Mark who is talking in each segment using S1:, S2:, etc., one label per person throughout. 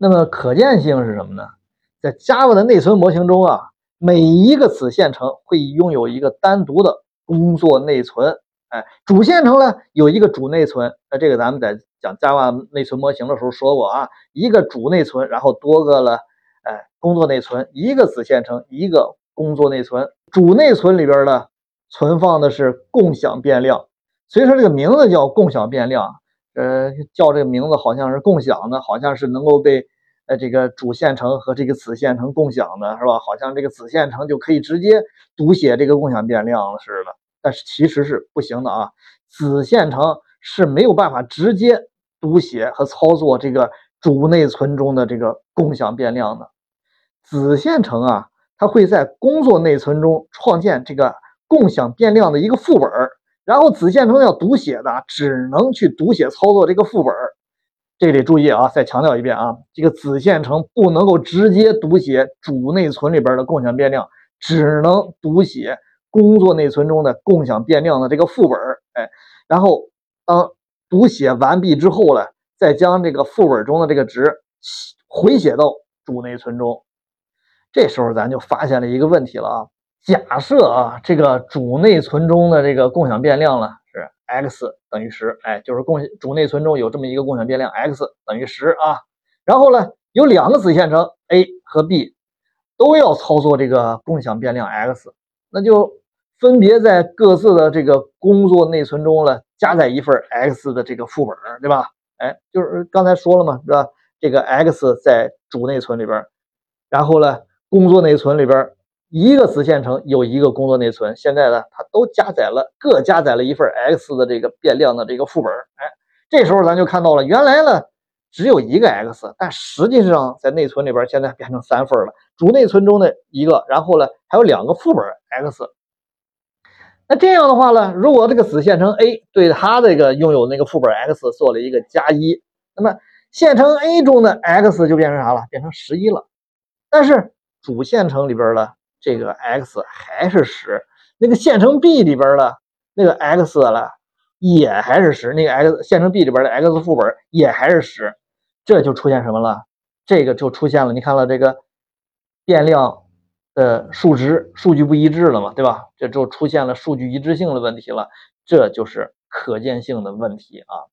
S1: 那么可见性是什么呢？在 Java 的内存模型中啊，每一个子线程会拥有一个单独的工作内存。哎，主线程呢有一个主内存。那这个咱们在讲 Java 内存模型的时候说过啊，一个主内存，然后多个了，哎，工作内存，一个子线程，一个工作内存。主内存里边呢存放的是共享变量，所以说这个名字叫共享变量。呃，叫这个名字好像是共享的，好像是能够被呃这个主线程和这个子线程共享的，是吧？好像这个子线程就可以直接读写这个共享变量了似的，但是其实是不行的啊。子线程是没有办法直接读写和操作这个主内存中的这个共享变量的。子线程啊，它会在工作内存中创建这个共享变量的一个副本儿。然后子线程要读写的，只能去读写操作这个副本这得注意啊！再强调一遍啊，这个子线程不能够直接读写主内存里边的共享变量，只能读写工作内存中的共享变量的这个副本哎，然后当读写完毕之后呢，再将这个副本中的这个值回写到主内存中。这时候咱就发现了一个问题了啊！假设啊，这个主内存中的这个共享变量呢是 x 等于十，哎，就是共主内存中有这么一个共享变量 x 等于十啊。然后呢，有两个子线程 a 和 b 都要操作这个共享变量 x，那就分别在各自的这个工作内存中呢加载一份 x 的这个副本，对吧？哎，就是刚才说了嘛，是吧？这个 x 在主内存里边，然后呢，工作内存里边。一个子线程有一个工作内存，现在呢，它都加载了，各加载了一份 x 的这个变量的这个副本。哎，这时候咱就看到了，原来呢只有一个 x，但实际上在内存里边现在变成三份了，主内存中的一个，然后呢还有两个副本 x。那这样的话呢，如果这个子线程 a 对它这个拥有那个副本 x 做了一个加一，那么线程 a 中的 x 就变成啥了？变成十一了。但是主线程里边呢？这个 x 还是十，那个线程 b 里边的那个 x 了，也还是十，那个 x 线程 b 里边的 x 副本也还是十，这就出现什么了？这个就出现了，你看了这个变量的数值数据不一致了嘛，对吧？这就出现了数据一致性的问题了，这就是可见性的问题啊。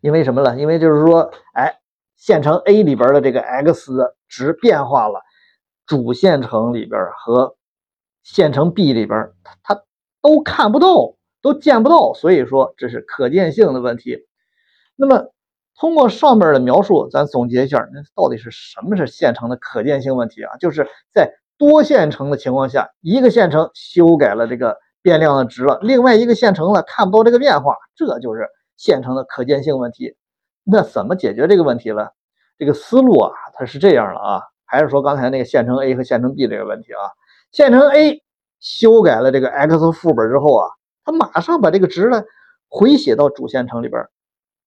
S1: 因为什么了？因为就是说，哎，线程 a 里边的这个 x 值变化了。主线程里边和线程 B 里边，它它都看不到，都见不到，所以说这是可见性的问题。那么通过上面的描述，咱总结一下，那到底是什么是线程的可见性问题啊？就是在多线程的情况下，一个线程修改了这个变量的值了，另外一个线程呢看不到这个变化，这就是线程的可见性问题。那怎么解决这个问题呢？这个思路啊，它是这样的啊。还是说刚才那个线程 A 和线程 B 这个问题啊？线程 A 修改了这个 x 副本之后啊，它马上把这个值呢回写到主线程里边。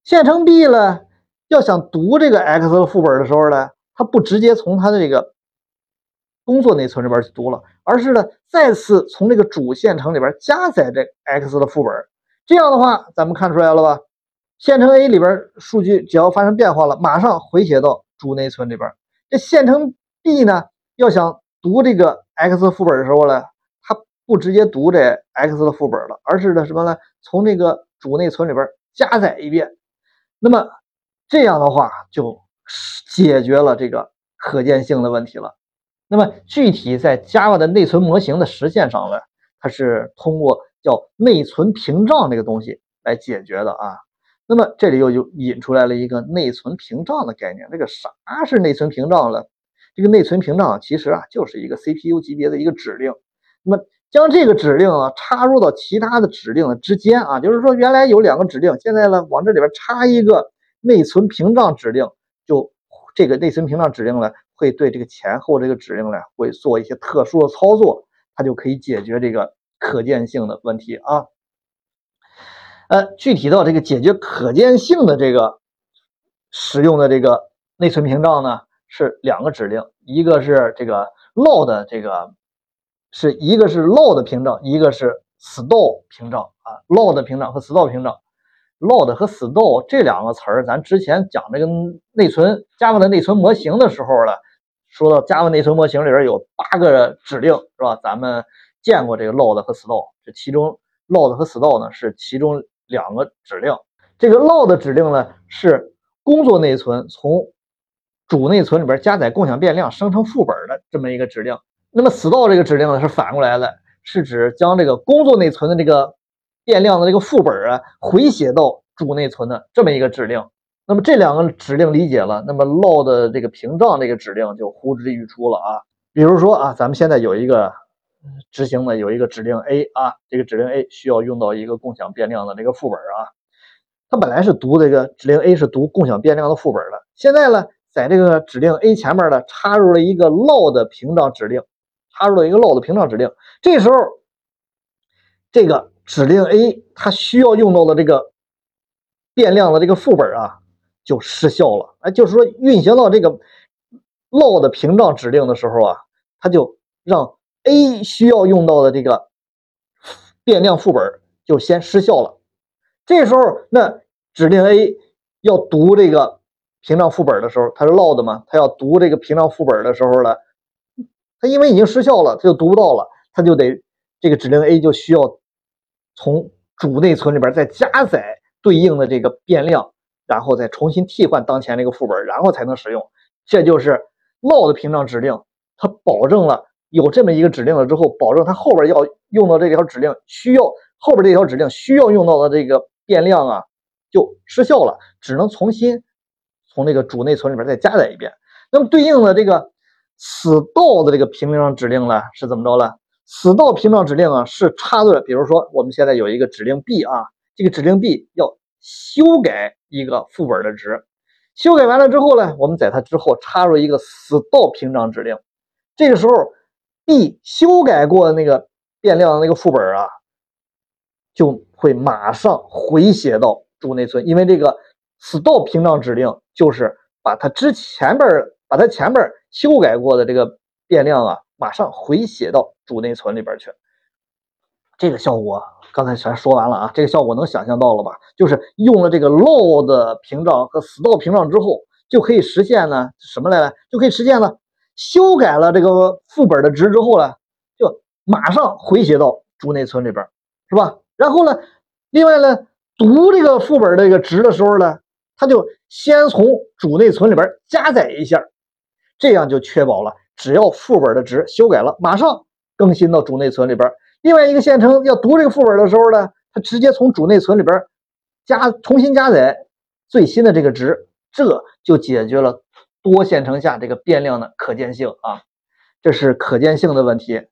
S1: 线程 B 呢，要想读这个 x 的副本的时候呢，它不直接从它的这个工作内存里边去读了，而是呢再次从这个主线程里边加载这 x 的副本。这样的话，咱们看出来了吧？线程 A 里边数据只要发生变化了，马上回写到主内存里边。这线程 B 呢，要想读这个 x 副本的时候呢，它不直接读这 x 的副本了，而是呢什么呢？从这个主内存里边加载一遍。那么这样的话，就解决了这个可见性的问题了。那么具体在 Java 的内存模型的实现上呢，它是通过叫内存屏障这个东西来解决的啊。那么这里又就引出来了一个内存屏障的概念。这个啥是内存屏障了？这个内存屏障其实啊就是一个 CPU 级别的一个指令。那么将这个指令啊插入到其他的指令的之间啊，就是说原来有两个指令，现在呢往这里边插一个内存屏障指令，就这个内存屏障指令呢会对这个前后这个指令呢会做一些特殊的操作，它就可以解决这个可见性的问题啊。呃，具体到这个解决可见性的这个使用的这个内存屏障呢，是两个指令，一个是这个 load 这个是一个是 load 屏障，一个是 store 屏障啊，load 屏障和 store 屏障。load 和 store 这两个词儿，咱之前讲这个内存 Java 的内存模型的时候了，说到 Java 内存模型里边有八个指令，是吧？咱们见过这个 load 和 store，这其中 load 和 store 呢是其中两个指令。这个 load 指令呢是工作内存从主内存里边加载共享变量生成副本的这么一个指令。那么 store 这个指令呢是反过来的，是指将这个工作内存的这个变量的这个副本啊，回写到主内存的这么一个指令。那么这两个指令理解了，那么 load 这个屏障这个指令就呼之欲出了啊。比如说啊，咱们现在有一个执行的有一个指令 A 啊，这个指令 A 需要用到一个共享变量的这个副本啊。它本来是读这个指令 A 是读共享变量的副本的，现在呢，在这个指令 A 前面呢插入了一个 load 屏障指令，插入了一个 load 屏障指令。这时候，这个指令 A 它需要用到的这个变量的这个副本啊，就失效了。哎，就是说运行到这个 load 屏障指令的时候啊，它就让 A 需要用到的这个变量副本就先失效了。这时候，那指令 A 要读这个屏障副本的时候，它是 load 嘛？它要读这个屏障副本的时候呢，它因为已经失效了，它就读不到了，它就得这个指令 A 就需要从主内存里边再加载对应的这个变量，然后再重新替换当前这个副本，然后才能使用。这就是 load 屏障指令，它保证了有这么一个指令了之后，保证它后边要用到这条指令需要后边这条指令需要用到的这个变量啊，就失效了，只能重新从这个主内存里边再加载一遍。那么对应的这个。死道的这个屏障指令呢是怎么着呢？死道屏障指令啊是插入，比如说我们现在有一个指令 B 啊，这个指令 B 要修改一个副本的值，修改完了之后呢，我们在它之后插入一个死道屏障指令，这个时候 B 修改过的那个变量的那个副本啊，就会马上回写到主内存，因为这个死道屏障指令就是把它之前边把它前边。修改过的这个变量啊，马上回写到主内存里边去。这个效果刚才全说完了啊，这个效果能想象到了吧？就是用了这个 load 屏障和 store 屏障之后，就可以实现呢什么来了？就可以实现呢，修改了这个副本的值之后呢，就马上回写到主内存里边，是吧？然后呢，另外呢，读这个副本这个值的时候呢，它就先从主内存里边加载一下。这样就确保了，只要副本的值修改了，马上更新到主内存里边。另外一个线程要读这个副本的时候呢，它直接从主内存里边加重新加载最新的这个值，这就解决了多线程下这个变量的可见性啊。这是可见性的问题。